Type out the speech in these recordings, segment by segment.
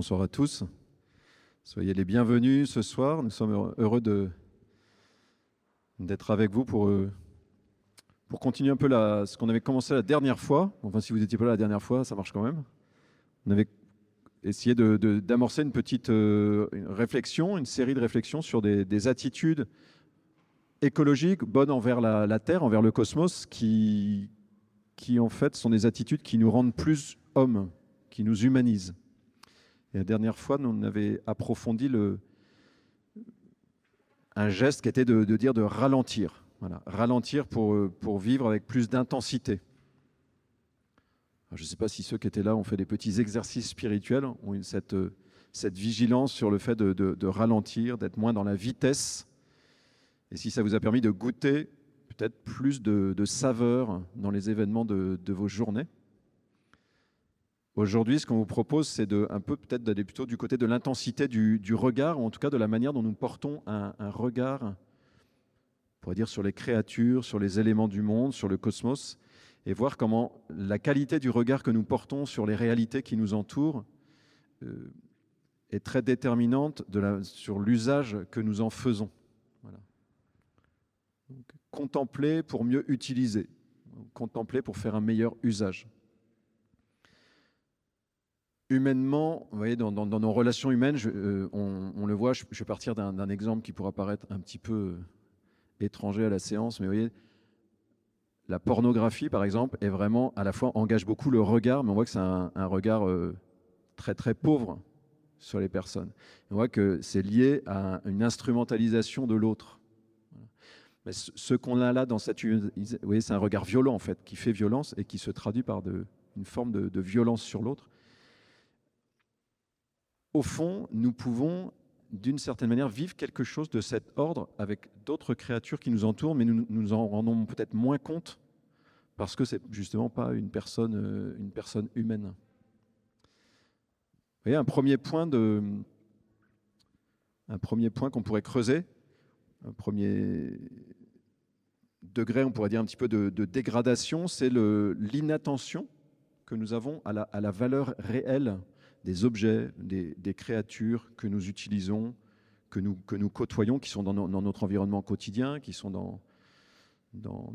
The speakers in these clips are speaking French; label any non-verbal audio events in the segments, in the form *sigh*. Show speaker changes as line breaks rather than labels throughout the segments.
Bonsoir à tous. Soyez les bienvenus ce soir. Nous sommes heureux d'être avec vous pour, euh, continuer un peu ce qu'on avait commencé la dernière fois. Enfin, si vous n'étiez pas là la dernière fois, ça marche quand même. On avait essayé d'amorcer une petite euh, réflexion, une série de réflexions sur des, attitudes écologiques bonnes envers la, Terre, envers le cosmos, qui en fait sont des attitudes qui nous rendent plus hommes, qui nous humanisent. Et la dernière fois, on avait approfondi un geste qui était de, dire de ralentir. Voilà. Ralentir pour, pour vivre avec plus d'intensité. Je ne sais pas si ceux qui étaient là ont fait des petits exercices spirituels, ont eu cette, cette vigilance sur le fait de, de ralentir, d'être moins dans la vitesse, et si ça vous a permis de goûter peut-être plus de, saveur dans les événements de, vos journées. Aujourd'hui, ce qu'on vous propose, c'est de, un peu peut-être d'aller plutôt du côté de l'intensité du, regard, ou en tout cas de la manière dont nous portons un, regard, on pourrait dire, sur les créatures, sur les éléments du monde, sur le cosmos, et voir comment la qualité du regard que nous portons sur les réalités qui nous entourent euh, est très déterminante sur l'usage que nous en faisons. Contempler pour mieux utiliser, contempler pour faire un meilleur usage. Humainement, vous voyez, dans, nos relations humaines, euh, on, le voit, je, vais partir d'un exemple qui pourra paraître un petit peu euh, étranger à la séance, mais vous voyez, la pornographie, par exemple, est vraiment, à la fois, engage beaucoup le regard, mais on voit que c'est un, regard euh, très très pauvre sur les personnes. On voit que c'est lié à une instrumentalisation de l'autre. Mais ce qu'on a là dans cette, vous c'est un regard violent en fait, qui fait violence et qui se traduit par une forme de, violence sur l'autre. Au fond, nous pouvons d'une certaine manière vivre quelque chose de cet ordre avec d'autres créatures qui nous entourent, mais nous nous en rendons peut-être moins compte parce que c'est justement pas une personne, euh, humaine. Vous voyez, un premier point de, un premier point qu'on pourrait creuser, un premier degré, on pourrait dire un petit peu de, dégradation, c'est l'inattention que nous avons à la, valeur réelle des objets, des, créatures que nous utilisons, que nous, côtoyons, qui sont dans, notre environnement quotidien, qui sont dans,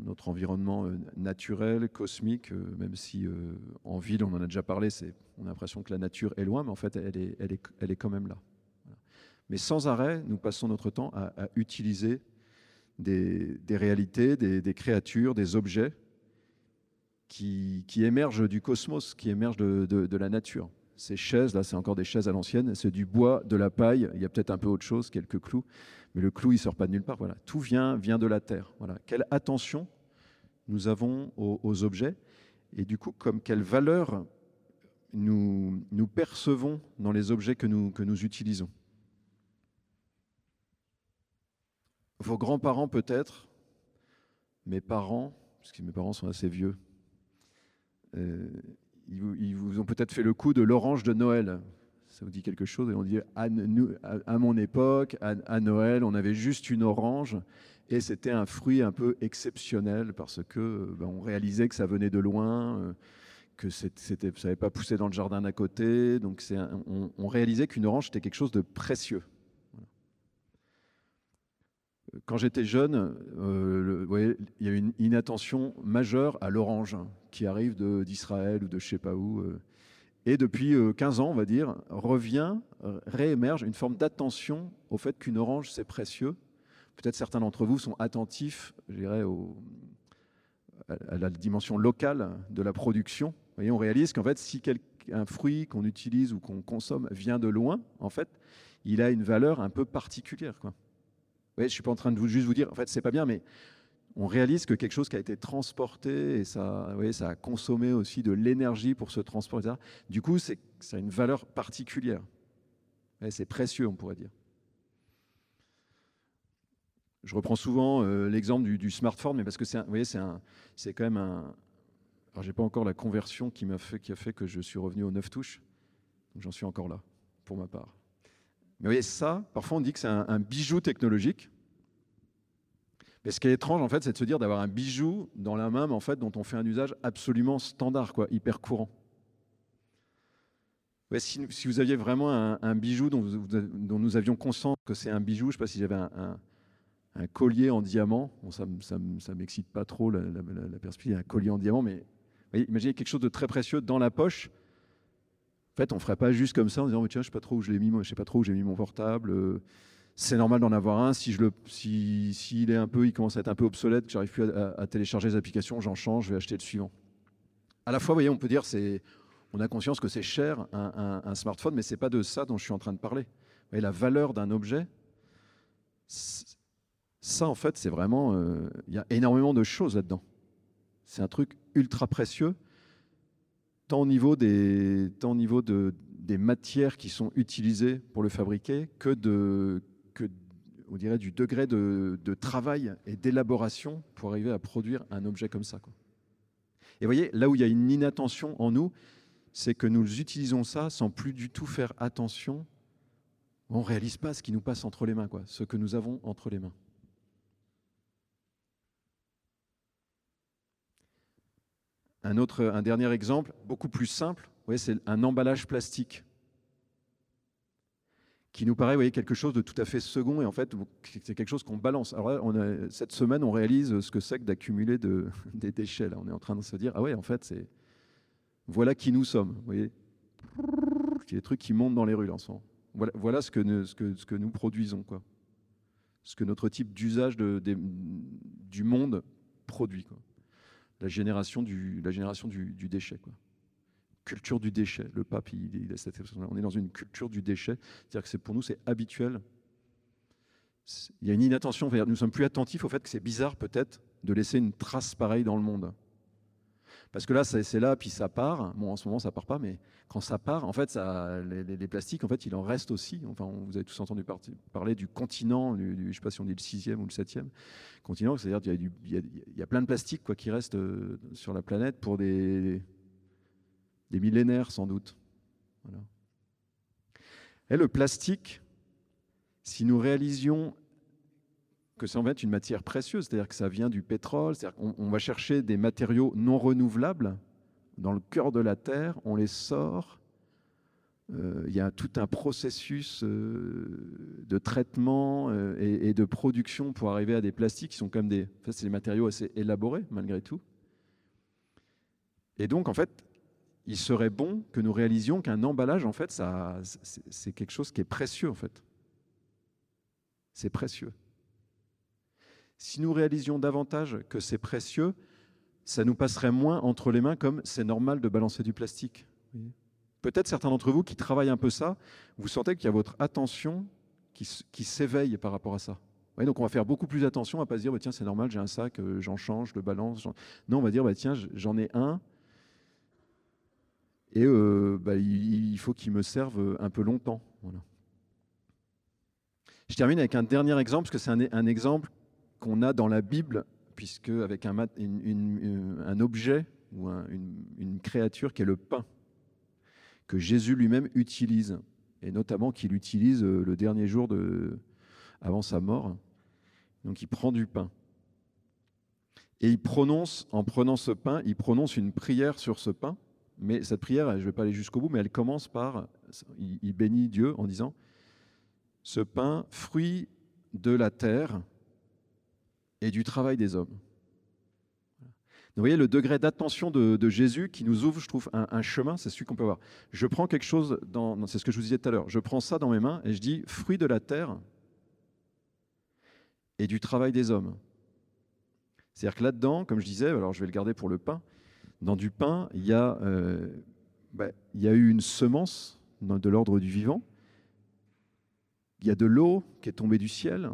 notre environnement euh, naturel, cosmique, euh, même si euh, en ville, on en a déjà parlé, on a l'impression que la nature est loin, mais en fait, elle est quand même là. Mais sans arrêt, nous passons notre temps à, utiliser des, réalités, des, créatures, des objets qui, émergent du cosmos, qui émergent de, la nature. Ces chaises, là, c'est encore des chaises à l'ancienne, c'est du bois, de la paille, il y a peut-être un peu autre chose, quelques clous, mais le clou, il sort pas de nulle part. Voilà. Tout vient, vient de la terre. Voilà. Quelle attention nous avons aux, objets, et du coup, comme quelle valeur nous, nous percevons dans les objets que nous, que nous utilisons. Vos grands-parents peut-être, mes parents, parce que mes parents sont assez vieux, euh, ils, vous, ont peut-être fait le coup de l'orange de Noël. Ça vous dit quelque chose? On dit à, mon époque, à, Noël, on avait juste une orange et c'était un fruit un peu exceptionnel parce que ben, on réalisait que ça venait de loin, euh, que ça n'avait pas poussé dans le jardin d'à côté. Donc on, on réalisait qu'une orange était quelque chose de précieux quand j'étais jeune, euh, il y a une inattention majeure à l'orange qui arrive d'Israël ou de je sais pas où. Euh. et depuis 15 euh, ans, on va dire, revient, réémerge une forme d'attention au fait qu'une orange, c'est précieux. Peut-être certains d'entre vous sont attentifs, je dirais, à la dimension locale de la production. Voyez, on réalise qu'en fait, si un fruit qu'on utilise ou qu'on consomme vient de loin, en fait, il a une valeur un peu particulière. Quoi je ne suis pas en train de vous, juste vous dire, en fait, c'est pas bien, mais on réalise que quelque chose qui a été transporté et ça, ça a consommé aussi de l'énergie pour se transporter, du coup, ça a une valeur particulière. c'est précieux, on pourrait dire. Je reprends souvent euh, l'exemple du, smartphone, mais parce que c'est, vous voyez, c'est quand même un. Alors, j'ai pas encore la conversion qui m'a fait, qui a fait que je suis revenu aux 9 touches. Donc, j'en suis encore là, pour ma part. Mais vous voyez, ça, parfois on dit que c'est un, bijou technologique. Mais ce qui est étrange, en fait, c'est de se dire d'avoir un bijou dans la main, en fait, dont on fait un usage absolument standard, quoi, hyper courant. si, vous aviez vraiment un, bijou dont, nous avions conscience que c'est un bijou, je ne sais pas si j'avais un, un, collier en diamant, ça ne m'excite pas trop la, la, perspective d'un collier en diamant, mais imaginez quelque chose de très précieux dans la poche. En fait, on ne ferait pas juste comme ça en disant je ne sais pas trop où je mis, j'ai mis mon portable. Euh, c'est normal d'en avoir un. Si s'il est un peu, il commence à être un peu obsolète, que j'arrive plus à, télécharger les applications, j'en change, je vais acheter le suivant. À la fois, voyez, on peut dire on a conscience que c'est cher un, smartphone, mais c'est pas de ça dont je suis en train de parler. La valeur d'un objet, ça en fait, c'est vraiment, euh, il y a énormément de choses là-dedans. C'est un truc ultra précieux, tant au niveau des, tant au niveau de, des matières qui sont utilisées pour le fabriquer que de on dirait, du degré de, travail et d'élaboration pour arriver à produire un objet comme ça. Et vous voyez, là où il y a une inattention en nous, c'est que nous utilisons ça sans plus du tout faire attention. On ne réalise pas ce qui nous passe entre les mains, quoi, ce que nous avons entre les mains. Un, un dernier exemple, beaucoup plus simple, c'est un emballage plastique qui nous paraît voyez, quelque chose de tout à fait second et en fait c'est quelque chose qu'on balance. Alors là, on a, cette semaine, on réalise ce que c'est que d'accumuler de, *laughs* des déchets. On est en train de se dire ah ouais, en fait c'est voilà qui nous sommes. Vous voyez, des trucs qui montent dans les rues là. Voilà, ce, que nous, ce, que, nous produisons, quoi. Ce que notre type d'usage du monde produit, quoi. La génération du, la génération du, du déchet, quoi culture du déchet. Le pape, il, a cette On est dans une culture du déchet. C'est-à-dire que pour nous, c'est habituel. Il y a une inattention. Nous sommes plus attentifs au fait que c'est bizarre peut-être de laisser une trace pareille dans le monde. Parce que là, c'est là, puis ça part. Bon, en ce moment, ça part pas, mais quand ça part, en fait, les, plastiques, en fait, il en reste aussi. Enfin, vous avez tous entendu parler du continent, je ne sais pas si on dit le sixième ou le septième continent, c'est-à-dire qu'il y, y, a plein de plastique quoi, qui reste euh, sur la planète pour des, des millénaires sans doute. Et le plastique, si nous réalisions que ça en fait une matière précieuse, c'est-à-dire que ça vient du pétrole, c'est-à-dire qu'on on va chercher des matériaux non renouvelables dans le cœur de la Terre, on les sort, euh, il y a tout un processus euh, de traitement euh, et, de production pour arriver à des plastiques qui sont comme des... En fait, c'est des matériaux assez élaborés malgré tout. Et donc, en fait, il serait bon que nous réalisions qu'un emballage, en fait, ça, c'est quelque chose qui est précieux, en fait. C'est précieux. Si nous réalisions davantage que c'est précieux, ça nous passerait moins entre les mains comme c'est normal de balancer du plastique. Peut-être certains d'entre vous qui travaillent un peu ça, vous sentez qu'il y a votre attention qui, s'éveille par rapport à ça. donc on va faire beaucoup plus attention à ne pas se dire bah, tiens c'est normal j'ai un sac, euh, j'en change, je le balance. Non on va dire bah, tiens j'en ai un, et euh, bah, il, faut qu'il me serve un peu longtemps. Je termine avec un dernier exemple, parce que c'est un, exemple qu'on a dans la Bible, puisque avec un, un objet ou une, créature qui est le pain, que Jésus lui-même utilise, et notamment qu'il utilise euh, le dernier jour avant sa mort. Donc il prend du pain. Et il prononce, en prenant ce pain, il prononce une prière sur ce pain. Mais cette prière, je ne vais pas aller jusqu'au bout, mais elle commence par, il, bénit Dieu en disant, ce pain, fruit de la terre et du travail des hommes. Vous voyez le degré d'attention de, Jésus qui nous ouvre, je trouve, un, chemin, c'est celui qu'on peut voir. Je prends quelque chose, dans, c'est ce que je vous disais tout à l'heure, je prends ça dans mes mains et je dis fruit de la terre et du travail des hommes. C'est-à-dire que là-dedans, comme je disais, alors je vais le garder pour le pain, dans du pain, il y a, euh, bah, il y a eu une semence de l'ordre du vivant, il y a de l'eau qui est tombée du ciel,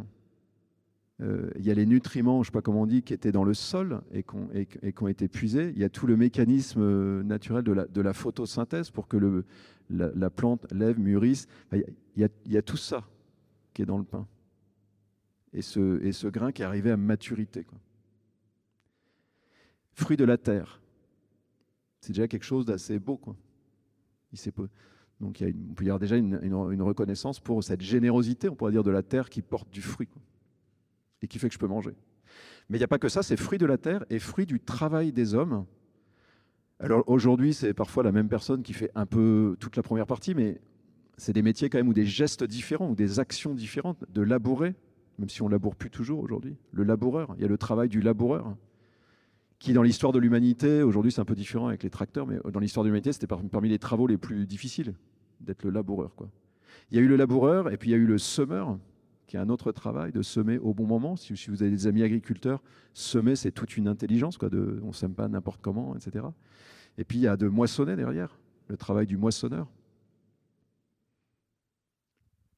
euh, il y a les nutriments, je ne sais pas comment on dit, qui étaient dans le sol et qui ont, été puisés. Il y a tout le mécanisme euh, naturel de la, photosynthèse pour que la, plante lève, mûrisse. il, y a, tout ça qui est dans le pain. Et ce, et ce grain qui est arrivé à maturité. Quoi. Fruit de la terre c'est déjà quelque chose d'assez beau. Quoi. Donc il y a on peut y avoir déjà une, reconnaissance pour cette générosité, on pourrait dire, de la terre qui porte du fruit et qui fait que je peux manger. Mais il n'y a pas que ça, c'est fruit de la terre et fruit du travail des hommes. Alors aujourd'hui, c'est parfois la même personne qui fait un peu toute la première partie, mais c'est des métiers quand même ou des gestes différents ou des actions différentes. De labourer, même si on laboure plus toujours aujourd'hui, le laboureur, il y a le travail du laboureur, qui dans l'histoire de l'humanité, aujourd'hui c'est un peu différent avec les tracteurs, mais dans l'histoire de l'humanité, c'était parmi les travaux les plus difficiles d'être le laboureur. Il y a eu le laboureur et puis il y a eu le semeur, qui est un autre travail de semer au bon moment. Si, vous avez des amis agriculteurs, semer, c'est toute une intelligence. Quoi, de, on ne sème pas n'importe comment, etc. Et puis il y a de moissonner derrière, le travail du moissonneur.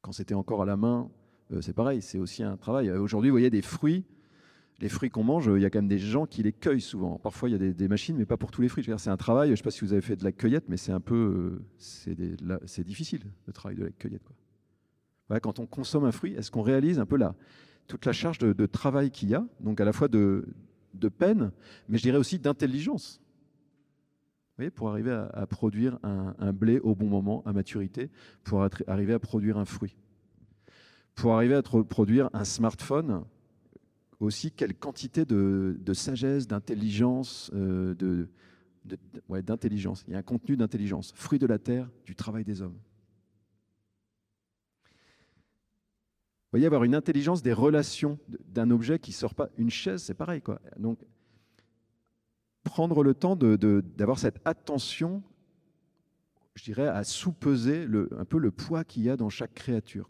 Quand c'était encore à la main, euh, c'est pareil, c'est aussi un travail. Aujourd'hui, vous voyez des fruits, les fruits qu'on mange, il y a quand même des gens qui les cueillent souvent. Parfois, il y a des, machines, mais pas pour tous les fruits. C'est un travail, je ne sais pas si vous avez fait de la cueillette, mais c'est un peu. Euh, c'est difficile, le travail de la cueillette. quand on consomme un fruit, est-ce qu'on réalise un peu là toute la charge de, travail qu'il y a, donc à la fois de, peine, mais je dirais aussi d'intelligence. Pour arriver à, produire un, blé au bon moment, à maturité, pour arriver à produire un fruit. Pour arriver à produire un smartphone, aussi quelle quantité de, sagesse, d'intelligence, euh, de, d'intelligence. Il y a un contenu d'intelligence, fruit de la terre, du travail des hommes. Vous voyez, avoir une intelligence des relations d'un objet qui sort pas. Une chaise, c'est pareil. Quoi. Donc, prendre le temps d'avoir cette attention, je dirais, à sous-peser un peu le poids qu'il y a dans chaque créature.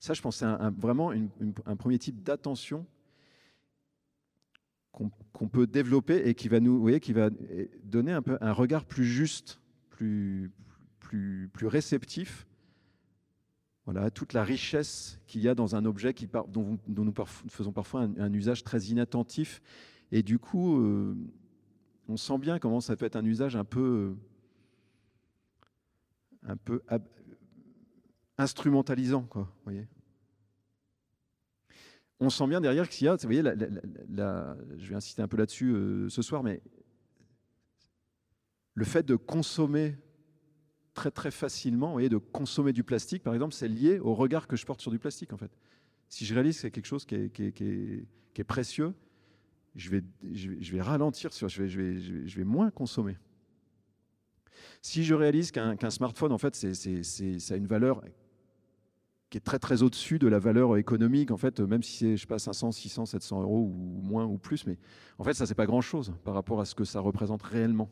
Ça, je pense, c'est vraiment un premier type d'attention qu'on peut développer et qui va nous, voyez, qui va donner un peu un regard plus juste, plus, plus, plus réceptif. Voilà, toute la richesse qu'il y a dans un objet dont, nous faisons parfois un, usage très inattentif. Et du coup, euh, on sent bien comment ça peut être un usage un peu, un peu instrumentalisant, quoi. Voyez on sent bien derrière qu'il y a, vous voyez, je vais insister un peu là-dessus euh, ce soir, mais le fait de consommer très très facilement, vous voyez, de consommer du plastique, par exemple, c'est lié au regard que je porte sur du plastique, en fait. Si je réalise que c'est quelque chose qui est, précieux, je vais, je vais, ralentir, je, vais, je, vais, je vais moins consommer. Si je réalise qu'un smartphone, en fait, c'est, ça a une valeur qui est très très au-dessus de la valeur économique, en fait, même si c'est, je sais pas, 500, 600, 700 euros ou moins ou plus, mais en fait, ça, c'est pas grand-chose par rapport à ce que ça représente réellement.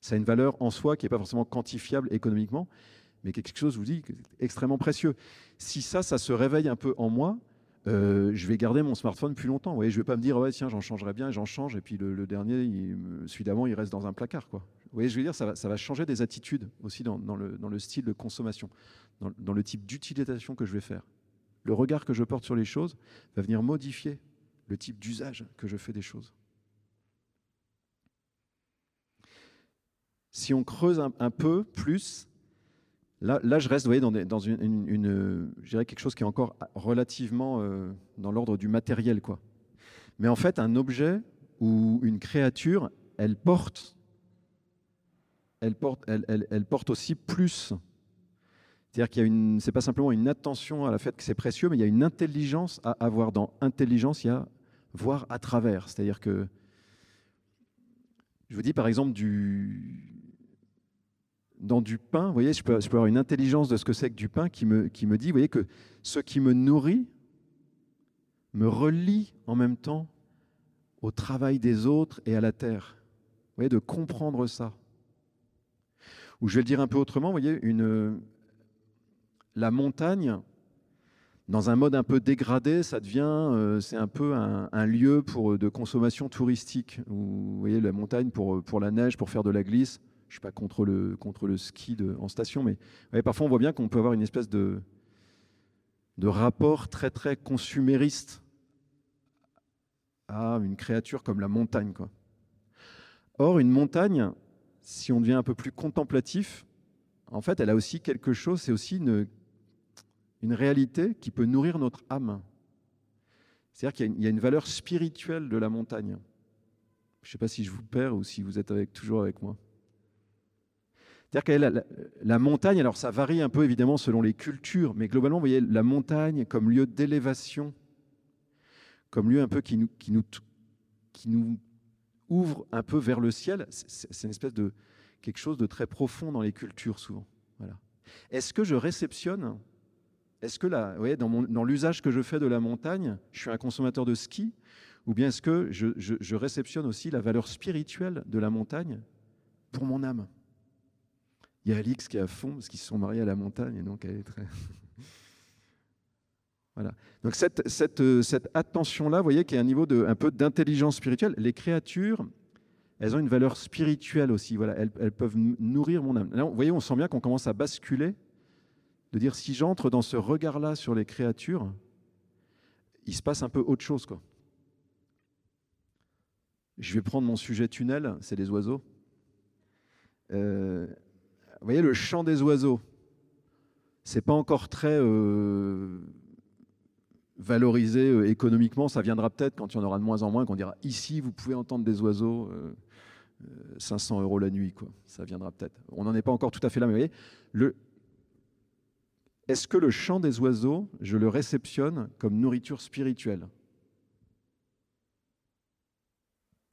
Ça a une valeur en soi qui n'est pas forcément quantifiable économiquement, mais quelque chose, je vous dis, extrêmement précieux. Si ça, ça se réveille un peu en moi, euh, je vais garder mon smartphone plus longtemps. Vous voyez, je ne vais pas me dire, ouais, tiens, j'en changerai bien, j'en change, et puis le, dernier, il, celui d'avant, il reste dans un placard. Vous voyez, je veux dire, ça va, changer des attitudes aussi dans, le, style de consommation, dans le type d'utilisation que je vais faire. Le regard que je porte sur les choses va venir modifier le type d'usage que je fais des choses. Si on creuse un peu plus, Là, je reste voyez, dans, une, je dirais quelque chose qui est encore relativement euh, dans l'ordre du matériel. Quoi. Mais en fait, un objet ou une créature, elle porte, elle porte, elle, porte aussi plus. C'est-à-dire qu'il y a une, c'est pas simplement une attention à la fait que c'est précieux, mais il y a une intelligence à avoir. Dans intelligence, il y a voir à travers. C'est-à-dire que, je vous dis par exemple du, dans du pain, vous voyez, je peux, avoir une intelligence de ce que c'est que du pain qui me, dit, vous voyez, que ce qui me nourrit me relie en même temps au travail des autres et à la terre. Vous voyez, de comprendre ça. Ou je vais le dire un peu autrement, vous voyez, la montagne, dans un mode un peu dégradé, ça devient, euh, c'est un peu un, lieu pour, de consommation touristique. vous voyez, la montagne pour la neige, pour faire de la glisse, je suis pas contre le, contre le ski de, en station, mais parfois on voit bien qu'on peut avoir une espèce de, de rapport très très consumériste à une créature comme la montagne. Quoi. Or, une montagne, si on devient un peu plus contemplatif, en fait, elle a aussi quelque chose, c'est aussi une, une réalité qui peut nourrir notre âme. C'est-à-dire qu'il y, a une valeur spirituelle de la montagne. Je ne sais pas si je vous perds ou si vous êtes toujours avec moi. C'est-à-dire que la, montagne, alors ça varie un peu évidemment selon les cultures, mais globalement, vous voyez la montagne comme lieu d'élévation, comme lieu un peu qui nous, ouvre un peu vers le ciel. C'est une espèce de quelque chose de très profond dans les cultures souvent. Voilà. Est-ce que je réceptionne Est-ce que là, dans, l'usage que je fais de la montagne, je suis un consommateur de ski Ou bien est-ce que je réceptionne aussi la valeur spirituelle de la montagne pour mon âme? Il y a Alix qui est à fond parce qu'ils se sont mariés à la montagne et donc elle est très. *laughs* Voilà. Donc cette, cette, cette attention-là, vous voyez qu'il y a un niveau de, un peu d'intelligence spirituelle. Les créatures, elles ont une valeur spirituelle aussi. Voilà, elles, elles peuvent nourrir mon âme. Là, vous voyez, on sent bien qu'on commence à basculer, de dire si j'entre dans ce regard-là sur les créatures, il se passe un peu autre chose. Quoi. Je vais prendre mon sujet tunnel, c'est les oiseaux. Euh, vous voyez, le chant des oiseaux, c'est pas encore très euh, valorisé euh, économiquement. Ça viendra peut-être quand il y en aura de moins en moins, qu'on dira ici, vous pouvez entendre des oiseaux, 500 euros la nuit. Quoi. Ça viendra peut-être. On n'en est pas encore tout à fait là, mais vous voyez, est-ce que le chant des oiseaux, je le réceptionne comme nourriture spirituelle?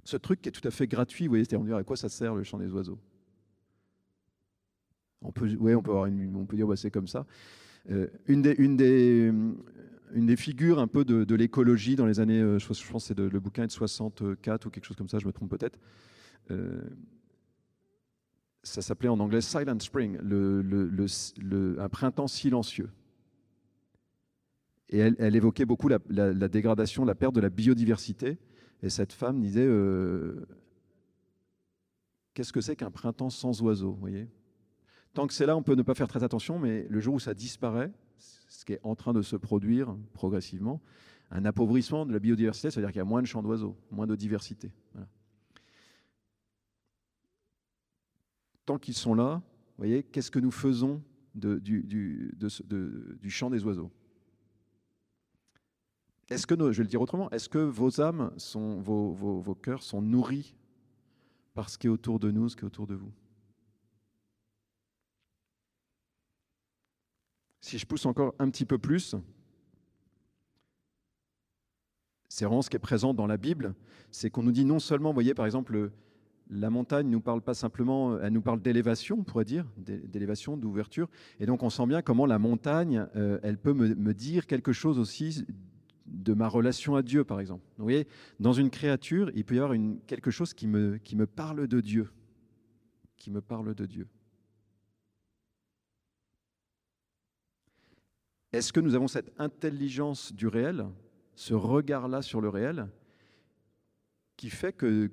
Ce truc qui est tout à fait gratuit, voyez, c'est-à-dire à quoi ça sert le chant des oiseaux? On peut, ouais, on peut, dire, bah, c'est comme ça. Euh, une, des, figures un peu de, l'écologie dans les années, euh, je pense, que le bouquin est de 64 ou quelque chose comme ça, je me trompe peut-être. Euh, ça s'appelait en anglais Silent Spring, un printemps silencieux. Et elle, évoquait beaucoup la, dégradation, la perte de la biodiversité. Et cette femme disait Qu'est-ce que c'est qu'un printemps sans oiseaux voyez? Tant que c'est là, on peut ne pas faire très attention, mais le jour où ça disparaît, ce qui est en train de se produire progressivement, un appauvrissement de la biodiversité, c'est-à-dire qu'il y a moins de champs d'oiseaux, moins de diversité. Tant qu'ils sont là, vous voyez, qu'est-ce que nous faisons du, chant des oiseaux? Est-ce que, je vais le dire autrement, est-ce que vos âmes, vos, vos cœurs sont nourris par ce qui est autour de nous, ce qui est autour de vous? Si je pousse encore un petit peu plus, c'est vraiment ce qui est présent dans la Bible, c'est qu'on nous dit non seulement, vous voyez par exemple, la montagne ne nous parle pas simplement, elle nous parle d'élévation, on pourrait dire, d'élévation, d'ouverture, et donc on sent bien comment la montagne, euh, elle peut me, dire quelque chose aussi de ma relation à Dieu, par exemple. vous voyez, dans une créature, il peut y avoir quelque chose qui me, qui me parle de Dieu, qui me parle de Dieu. Est-ce que nous avons cette intelligence du réel, ce regard-là sur le réel, qui fait que,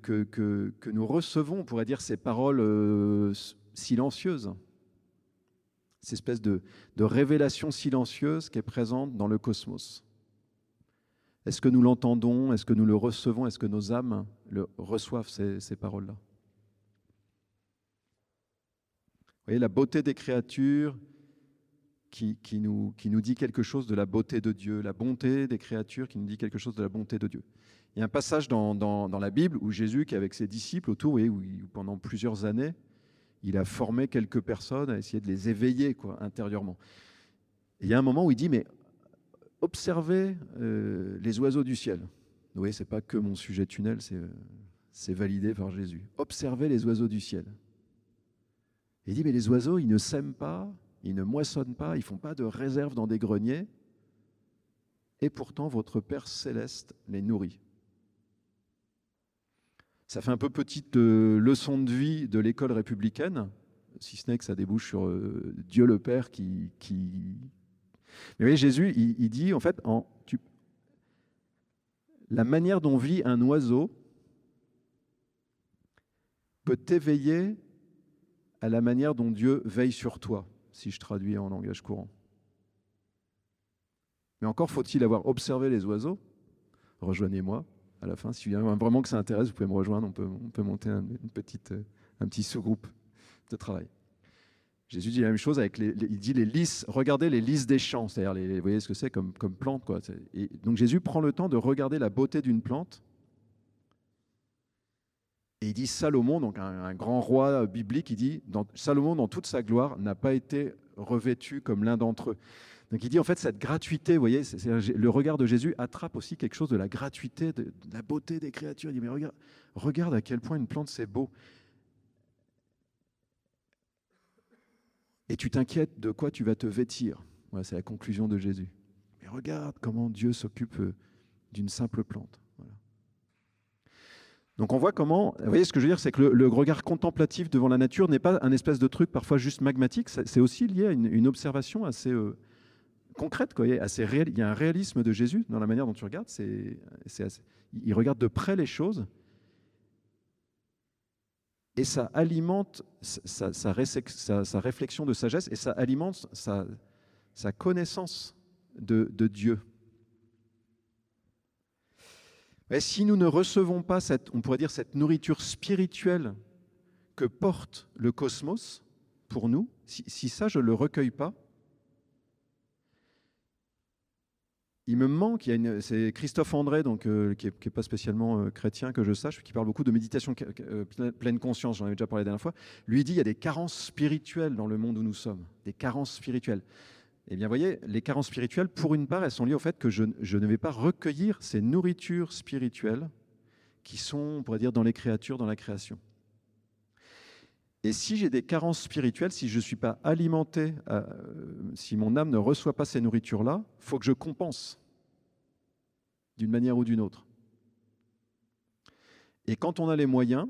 nous recevons, on pourrait dire, ces paroles euh, silencieuses, cette espèce de, de, révélation silencieuse qui est présente dans le cosmos. Est-ce que nous l'entendons? Est-ce que nous le recevons? Est-ce que nos âmes le, reçoivent ces, ces paroles-là? Vous voyez, la beauté des créatures, qui, nous, qui nous dit quelque chose de la beauté de Dieu, la bonté des créatures qui nous dit quelque chose de la bonté de Dieu. Il y a un passage dans, dans, la Bible où Jésus, qui est avec ses disciples autour, et où, pendant plusieurs années, il a formé quelques personnes à essayer de les éveiller quoi, intérieurement. Il y a un moment où il dit, mais observez euh, les oiseaux du ciel. Vous voyez, ce n'est pas que mon sujet tunnel, c'est validé par Jésus. Observez les oiseaux du ciel. Il dit, mais les oiseaux, ils ne sèment pas, ils ne moissonnent pas, ils ne font pas de réserve dans des greniers, et pourtant votre Père céleste les nourrit. Ça fait un peu petite euh, leçon de vie de l'école républicaine, si ce n'est que ça débouche sur euh, Dieu le Père qui... Mais vous voyez, Jésus, il, dit en fait, en, la manière dont vit un oiseau peut t'éveiller à la manière dont Dieu veille sur toi si je traduis en langage courant. Mais encore faut-il avoir observé les oiseaux. Rejoignez-moi à la fin. Si vraiment que ça intéresse, vous pouvez me rejoindre. On peut, on peut monter un, une petite, un petit sous-groupe de travail. Jésus dit la même chose avec les, il dit les lys, regardez les lys des champs, c'est-à-dire vous voyez ce que c'est comme, comme plante quoi. Et donc Jésus prend le temps de regarder la beauté d'une plante. Et il dit Salomon, donc un, grand roi biblique, il dit Salomon dans toute sa gloire n'a pas été revêtu comme l'un d'entre eux. Donc il dit en fait cette gratuité, vous voyez, le regard de Jésus attrape aussi quelque chose de la gratuité, de, la beauté des créatures. Il dit mais regarde, regarde à quel point une plante c'est beau. Et tu t'inquiètes de quoi tu vas te vêtir. Voilà, c'est la conclusion de Jésus. Mais regarde comment Dieu s'occupe euh, d'une simple plante. Donc on voit comment, vous voyez ce que je veux dire, c'est que le, regard contemplatif devant la nature n'est pas un espèce de truc parfois juste magmatique, c'est aussi lié à une, observation assez euh, concrète, quoi, assez réel. Il y a un réalisme de Jésus dans la manière dont tu regardes, c'est, il regarde de près les choses et ça alimente sa, réflexion de sagesse et ça alimente sa, connaissance de Dieu. Mais si nous ne recevons pas cette, on pourrait dire, cette nourriture spirituelle que porte le cosmos pour nous, si, ça je ne le recueille pas, il me manque, c'est Christophe André, donc, euh, qui n'est pas spécialement euh, chrétien que je sache, qui parle beaucoup de méditation euh, pleine conscience, j'en avais déjà parlé la dernière fois, lui dit il y a des carences spirituelles dans le monde où nous sommes, des carences spirituelles. Eh bien, vous voyez, les carences spirituelles, pour une part, elles sont liées au fait que je, ne vais pas recueillir ces nourritures spirituelles qui sont, on pourrait dire, dans les créatures, dans la création. Et si j'ai des carences spirituelles, si je ne suis pas alimenté, euh, si mon âme ne reçoit pas ces nourritures-là, il faut que je compense d'une manière ou d'une autre. Et quand on a les moyens,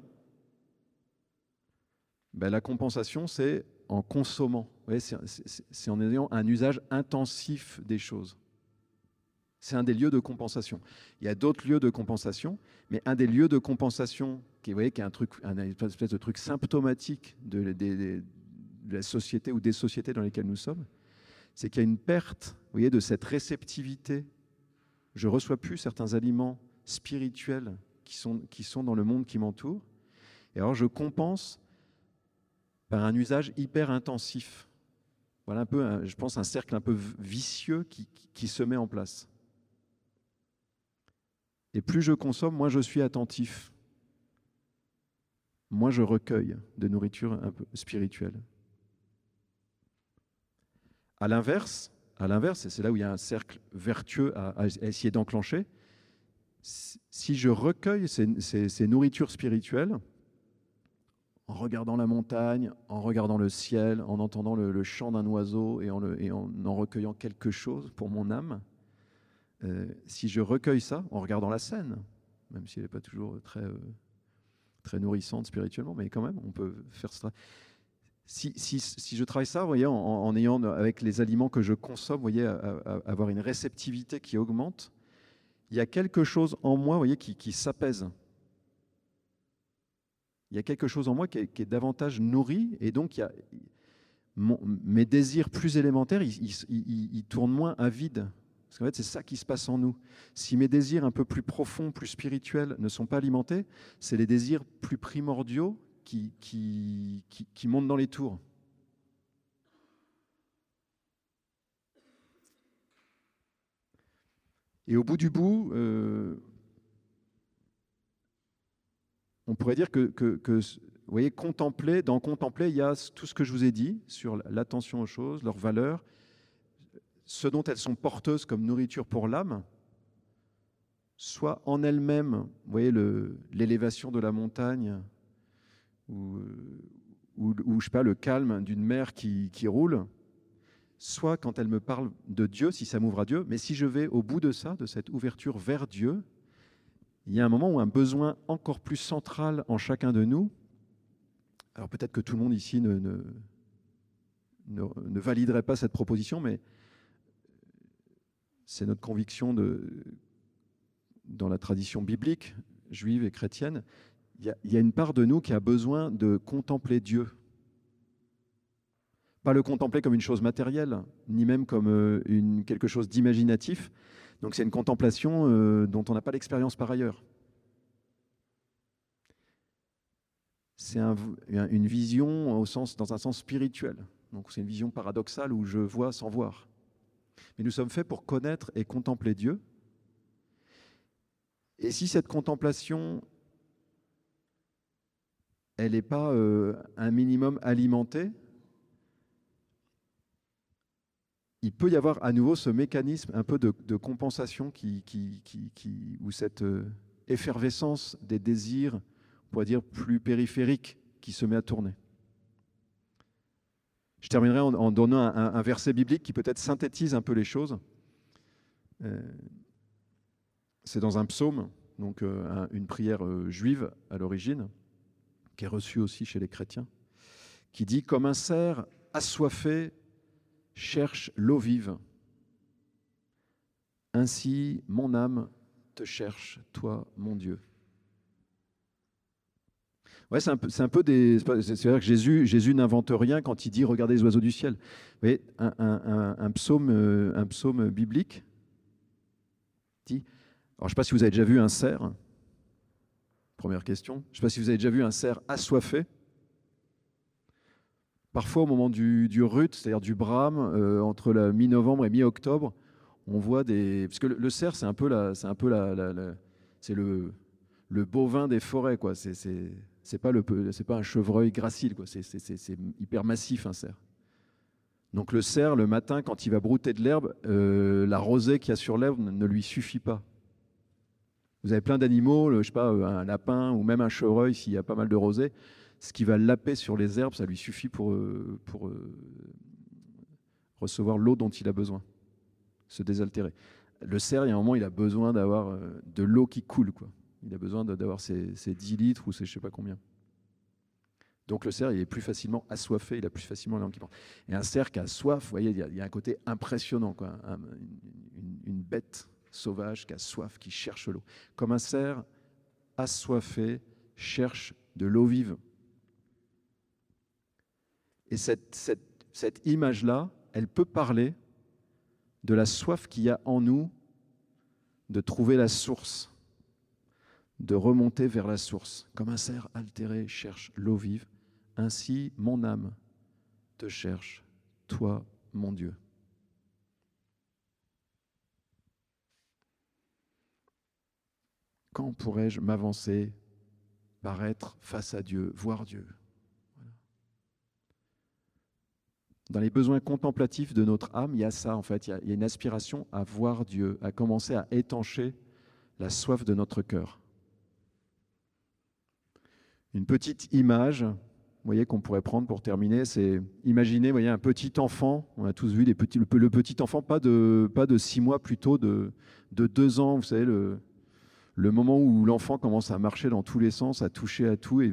ben, la compensation, c'est en consommant. C'est en ayant un usage intensif des choses. C'est un des lieux de compensation. Il y a d'autres lieux de compensation, mais un des lieux de compensation qui, est un truc, un espèce de truc symptomatique de, de, la société ou des sociétés dans lesquelles nous sommes, c'est qu'il y a une perte, vous voyez, de cette réceptivité. Je reçois plus certains aliments spirituels qui sont, qui sont dans le monde qui m'entoure. Et alors je compense par un usage hyper intensif. Voilà un peu, je pense, un cercle un peu vicieux qui, qui, se met en place. Et plus je consomme, moins je suis attentif. Moins je recueille de nourriture un peu spirituelle. À l'inverse, à l'inverse, c'est là où il y a un cercle vertueux à, essayer d'enclencher, si je recueille ces nourritures spirituelles, en regardant la montagne, en regardant le ciel, en entendant le, chant d'un oiseau et en, en, recueillant quelque chose pour mon âme, euh, si je recueille ça en regardant la scène, même si elle n'est pas toujours très, euh, très nourrissante spirituellement, mais quand même, on peut faire ça. Si, si, si je travaille ça, voyez, en, ayant avec les aliments que je consomme, voyez, avoir une réceptivité qui augmente, il y a quelque chose en moi, voyez, qui, qui s'apaise il y a quelque chose en moi qui est, davantage nourri, et donc il y a, mes désirs plus élémentaires, ils, tournent moins à vide. Parce qu'en fait, c'est ça qui se passe en nous. Si mes désirs un peu plus profonds, plus spirituels ne sont pas alimentés, c'est les désirs plus primordiaux qui, montent dans les tours. Et au bout du bout, euh, on pourrait dire que, vous voyez, contempler, dans contempler, il y a tout ce que je vous ai dit sur l'attention aux choses, leurs valeurs, ce dont elles sont porteuses comme nourriture pour l'âme, soit en elles-mêmes, vous voyez, l'élévation de la montagne, ou, ou, je sais pas, le calme d'une mer qui, qui roule, soit quand elle me parle de Dieu, si ça m'ouvre à Dieu, mais si je vais au bout de ça, de cette ouverture vers Dieu, il y a un moment où un besoin encore plus central en chacun de nous, alors peut-être que tout le monde ici ne, ne, validerait pas cette proposition, mais c'est notre conviction de, dans la tradition biblique, juive et chrétienne, il y, a, il y, a, une part de nous qui a besoin de contempler Dieu. Pas le contempler comme une chose matérielle, ni même comme euh, une, quelque chose d'imaginatif, donc c'est une contemplation euh, dont on n'a pas l'expérience par ailleurs. C'est une vision au sens, dans un sens spirituel. Donc c'est une vision paradoxale où je vois sans voir. Mais nous sommes faits pour connaître et contempler Dieu. Et si cette contemplation, elle n'est pas euh, un minimum alimentée, il peut y avoir à nouveau ce mécanisme un peu de, compensation ou cette euh, effervescence des désirs, on pourrait dire plus périphériques, qui se met à tourner. Je terminerai en, donnant un, verset biblique qui peut-être synthétise un peu les choses. Euh, c'est dans un psaume, donc euh, une prière juive à l'origine, qui est reçue aussi chez les chrétiens, qui dit Comme un cerf assoiffé cherche l'eau vive. Ainsi, mon âme te cherche, toi, mon Dieu. Ouais, c'est un, peu, un peu des. C'est vrai que Jésus, Jésus n'invente rien quand il dit regardez les oiseaux du ciel. Vous voyez, un, psaume, euh, un psaume biblique dit. Alors, je ne sais pas si vous avez déjà vu un cerf. Première question. Je ne sais pas si vous avez déjà vu un cerf assoiffé. Parfois, au moment du, RUT, c'est-à-dire du brame, euh, entre la mi-novembre et mi-octobre, on voit des. Parce que le, cerf, c'est un peu, la, c'est un peu la, c'est le, le bovin des forêts, quoi. C'est, c'est, c'est pas, le, c'est pas un chevreuil gracile, quoi. C'est, c'est, hyper massif, un cerf. Donc le cerf, le matin, quand il va brouter de l'herbe, euh, la rosée qu'il y a sur l'herbe ne, lui suffit pas. Vous avez plein d'animaux, je sais pas, un lapin ou même un chevreuil s'il y a pas mal de rosée ce qui va laper sur les herbes, ça lui suffit pour, euh, euh, recevoir l'eau dont il a besoin, se désaltérer. Le cerf, il y a un moment, il a besoin d'avoir euh, de l'eau qui coule. Quoi. Il a besoin d'avoir ses, 10 litres ou ses je ne sais pas combien. Donc le cerf, il est plus facilement assoiffé, il a plus facilement l'eau qui prend. Et un cerf qui a soif, vous voyez, il y a, un côté impressionnant, une, bête sauvage qui a soif, qui cherche l'eau. Comme un cerf assoiffé cherche de l'eau vive. Et cette, image-là, elle peut parler de la soif qu'il y a en nous de trouver la source, de remonter vers la source. Comme un cerf altéré cherche l'eau vive, ainsi mon âme te cherche, toi mon Dieu. Quand pourrais-je m'avancer, paraître face à Dieu, voir Dieu? Dans les besoins contemplatifs de notre âme, il y a ça en fait, il y a, une aspiration à voir Dieu, à commencer à étancher la soif de notre cœur. Une petite image, vous voyez, qu'on pourrait prendre pour terminer, c'est imaginer, voyez, un petit enfant. On a tous vu les petits, le, petit enfant, pas de, pas de six mois, plutôt de, de deux ans. Vous savez, le, le moment où l'enfant commence à marcher dans tous les sens, à toucher à tout, et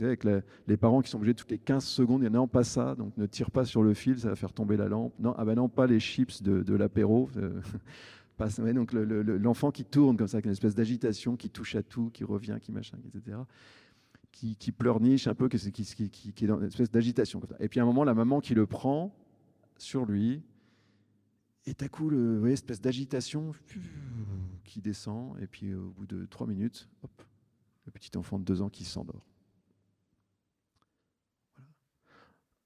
avec les parents qui sont obligés toutes les 15 secondes, il y en a non pas ça, donc ne tire pas sur le fil, ça va faire tomber la lampe. Non, ah ben non, pas les chips de, l'apéro. Euh, *laughs* donc l'enfant qui tourne comme ça, avec une espèce d'agitation, qui touche à tout, qui revient, qui machin, etc. Qui, pleurniche un peu, qui, qui, est dans une espèce d'agitation. Et puis à un moment, la maman qui le prend sur lui, et à coup, le, vous voyez, espèce d'agitation qui descend, et puis au bout de trois minutes, hop, le petit enfant de deux ans qui s'endort.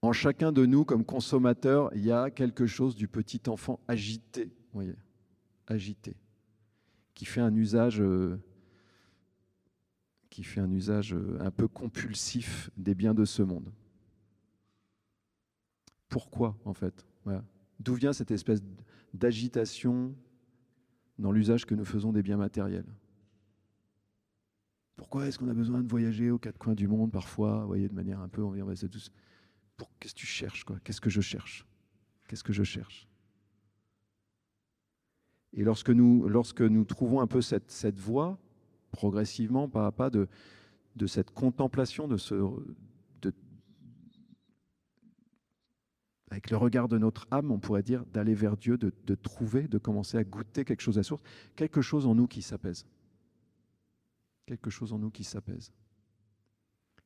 En chacun de nous, comme consommateurs, il y a quelque chose du petit enfant agité, vous voyez, agité, qui fait un usage, euh, qui fait un usage euh, un peu compulsif des biens de ce monde. Pourquoi, en fait? D'où vient cette espèce d'agitation dans l'usage que nous faisons des biens matériels. Pourquoi est-ce qu'on a besoin de voyager aux quatre coins du monde parfois, voyez, de manière un peu, on va tous. Qu'est-ce que tu cherches quoi? Qu'est-ce que je cherche? Qu'est-ce que je cherche? Et lorsque nous, lorsque nous trouvons un peu cette, cette voie, progressivement, pas à pas, de, de cette contemplation, de ce, avec le regard de notre âme, on pourrait dire, d'aller vers Dieu, de, trouver, de commencer à goûter quelque chose à source, quelque chose en nous qui s'apaise. Quelque chose en nous qui s'apaise.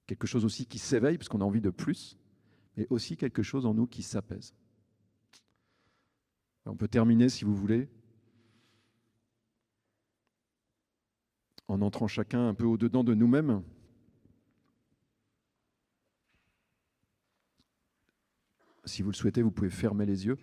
Quelque chose aussi qui s'éveille, parce qu'on a envie de plus, mais aussi quelque chose en nous qui s'apaise. On peut terminer, si vous voulez, en entrant chacun un peu au-dedans de nous-mêmes. Si vous le souhaitez, vous pouvez fermer les yeux.